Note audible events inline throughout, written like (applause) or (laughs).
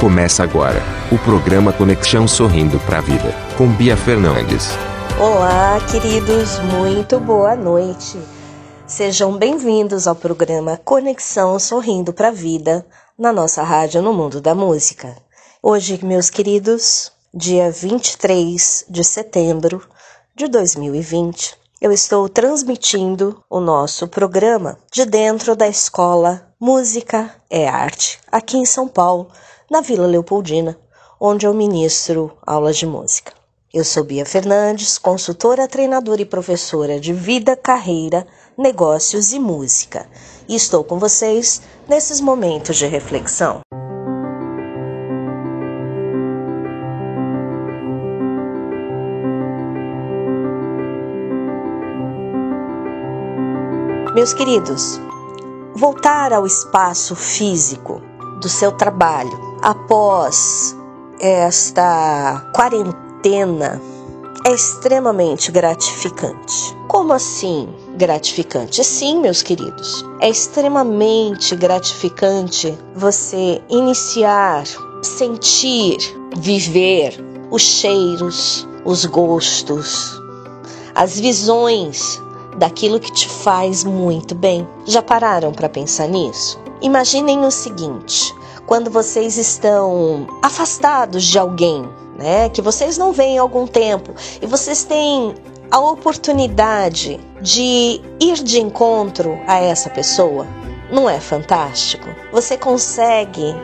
Começa agora o programa Conexão Sorrindo para a Vida, com Bia Fernandes. Olá, queridos, muito boa noite. Sejam bem-vindos ao programa Conexão Sorrindo para a Vida, na nossa rádio no mundo da música. Hoje, meus queridos, dia 23 de setembro de 2020, eu estou transmitindo o nosso programa de dentro da escola Música é Arte, aqui em São Paulo, na Vila Leopoldina, onde eu ministro aulas de música. Eu sou Bia Fernandes, consultora, treinadora e professora de vida, carreira, negócios e música, e estou com vocês nesses momentos de reflexão. Meus queridos, voltar ao espaço físico do seu trabalho após esta quarentena é extremamente gratificante. Como assim gratificante? Sim, meus queridos, é extremamente gratificante você iniciar, sentir, viver os cheiros, os gostos, as visões daquilo que te faz muito bem. Já pararam para pensar nisso? Imaginem o seguinte: quando vocês estão afastados de alguém, né, que vocês não veem há algum tempo e vocês têm a oportunidade de ir de encontro a essa pessoa, não é fantástico? Você consegue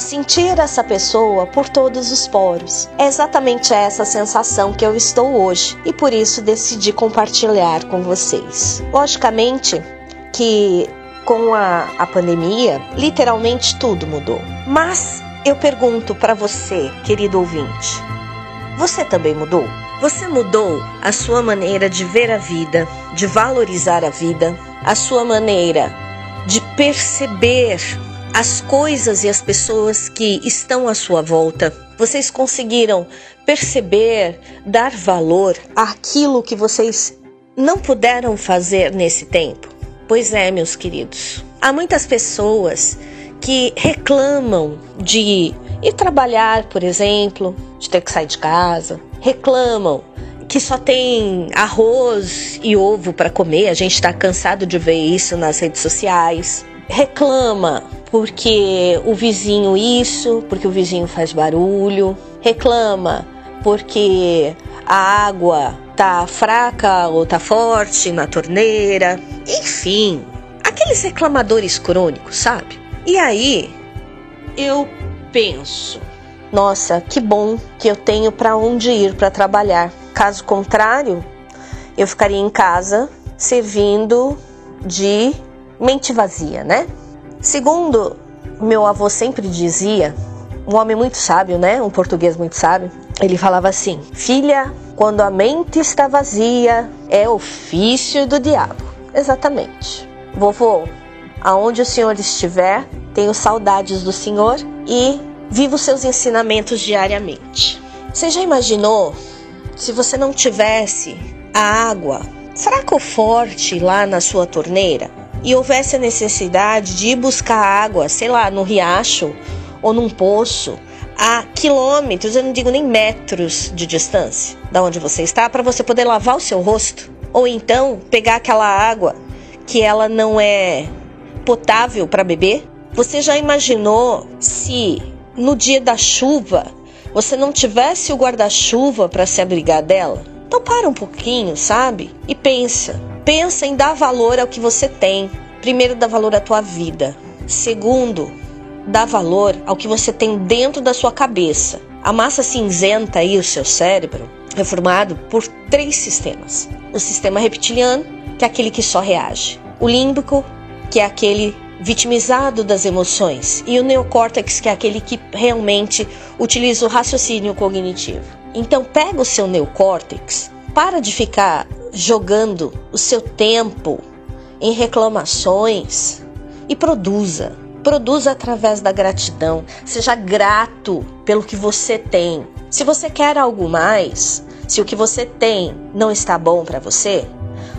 sentir essa pessoa por todos os poros. É exatamente essa sensação que eu estou hoje e por isso decidi compartilhar com vocês. Logicamente que com a, a pandemia, literalmente tudo mudou. Mas eu pergunto para você, querido ouvinte, você também mudou? Você mudou a sua maneira de ver a vida, de valorizar a vida, a sua maneira de perceber as coisas e as pessoas que estão à sua volta. Vocês conseguiram perceber, dar valor àquilo que vocês não puderam fazer nesse tempo? Pois é, meus queridos. Há muitas pessoas que reclamam de ir trabalhar, por exemplo, de ter que sair de casa, reclamam que só tem arroz e ovo para comer. A gente está cansado de ver isso nas redes sociais. Reclama porque o vizinho isso, porque o vizinho faz barulho. Reclama porque a água tá fraca ou tá forte na torneira, enfim, aqueles reclamadores crônicos, sabe? E aí eu penso, nossa, que bom que eu tenho para onde ir para trabalhar. Caso contrário, eu ficaria em casa servindo de mente vazia, né? Segundo meu avô sempre dizia, um homem muito sábio, né? Um português muito sábio. Ele falava assim: Filha, quando a mente está vazia, é ofício do diabo. Exatamente. Vovô, aonde o senhor estiver, tenho saudades do senhor e vivo seus ensinamentos diariamente. Você já imaginou se você não tivesse a água fraca ou forte lá na sua torneira e houvesse a necessidade de ir buscar água, sei lá, no riacho ou num poço a quilômetros, eu não digo nem metros de distância da onde você está, para você poder lavar o seu rosto. Ou então pegar aquela água que ela não é potável para beber. Você já imaginou se no dia da chuva você não tivesse o guarda-chuva para se abrigar dela? Então para um pouquinho, sabe? E pensa. Pensa em dar valor ao que você tem. Primeiro, dá valor à tua vida. Segundo, dá valor ao que você tem dentro da sua cabeça. A massa cinzenta aí, o seu cérebro, é formado por três sistemas: o sistema reptiliano, que é aquele que só reage, o límbico, que é aquele vitimizado das emoções, e o neocórtex, que é aquele que realmente utiliza o raciocínio cognitivo. Então, pega o seu neocórtex, para de ficar jogando o seu tempo em reclamações e produza. Produza através da gratidão. Seja grato pelo que você tem. Se você quer algo mais, se o que você tem não está bom para você,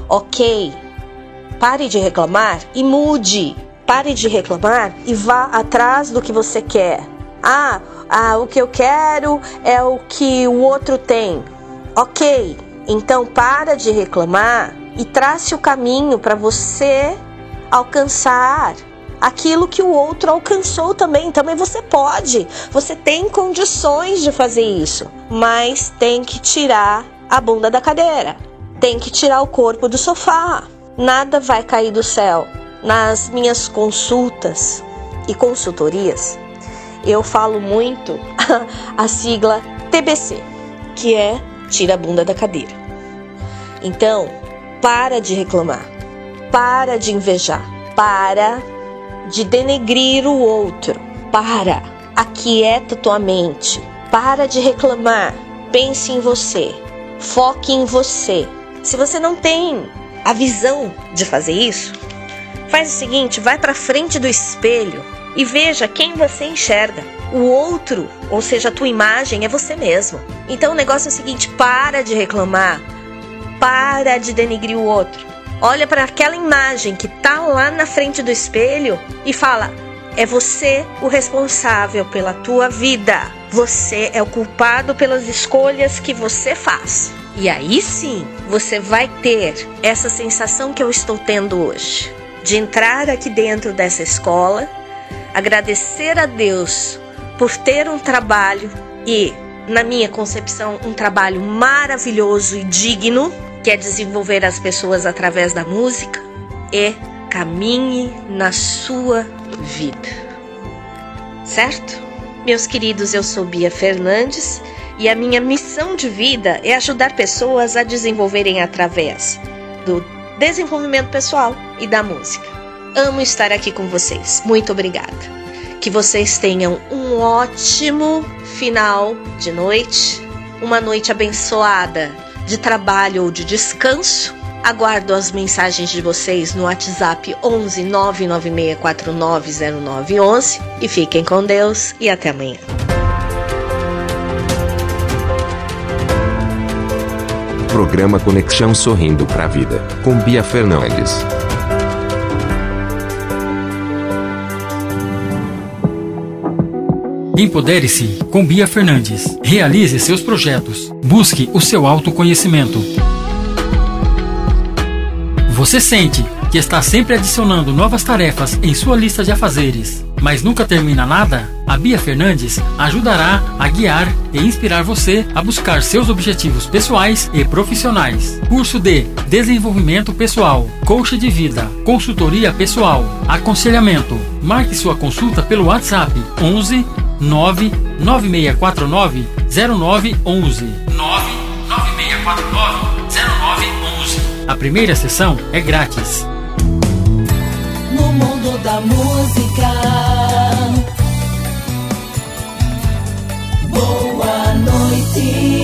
ok. Pare de reclamar e mude. Pare de reclamar e vá atrás do que você quer. Ah, ah, o que eu quero é o que o outro tem. Ok, então para de reclamar e trace o caminho para você alcançar aquilo que o outro alcançou também. Também você pode, você tem condições de fazer isso, mas tem que tirar a bunda da cadeira, tem que tirar o corpo do sofá. Nada vai cair do céu. Nas minhas consultas e consultorias, eu falo muito (laughs) a sigla TBC, que é tira a bunda da cadeira. Então, para de reclamar, para de invejar, para de denegrir o outro, para, aquieta tua mente, para de reclamar, pense em você, foque em você. Se você não tem a visão de fazer isso, faz o seguinte, vai para frente do espelho e veja quem você enxerga. O outro, ou seja, a tua imagem, é você mesmo. Então o negócio é o seguinte: para de reclamar, para de denigrir o outro. Olha para aquela imagem que tá lá na frente do espelho e fala: é você o responsável pela tua vida. Você é o culpado pelas escolhas que você faz. E aí sim, você vai ter essa sensação que eu estou tendo hoje, de entrar aqui dentro dessa escola agradecer a Deus por ter um trabalho e, na minha concepção, um trabalho maravilhoso e digno, que é desenvolver as pessoas através da música, e caminhe na sua vida. Certo? Meus queridos, eu sou Bia Fernandes e a minha missão de vida é ajudar pessoas a desenvolverem através do desenvolvimento pessoal e da música. Amo estar aqui com vocês. Muito obrigada. Que vocês tenham um ótimo final de noite, uma noite abençoada de trabalho ou de descanso. Aguardo as mensagens de vocês no WhatsApp 11 996490911 e fiquem com Deus e até amanhã. Programa Conexão Sorrindo para a Vida, com Bia Fernandes. Empodere-se com Bia Fernandes. Realize seus projetos. Busque o seu autoconhecimento. Você sente que está sempre adicionando novas tarefas em sua lista de afazeres, mas nunca termina nada? A Bia Fernandes ajudará a guiar e inspirar você a buscar seus objetivos pessoais e profissionais. Curso de Desenvolvimento Pessoal, Coach de Vida, Consultoria Pessoal, Aconselhamento. Marque sua consulta pelo WhatsApp 11 99649 0911. 99649 0911. A primeira sessão é grátis. No mundo da música. Boa noite.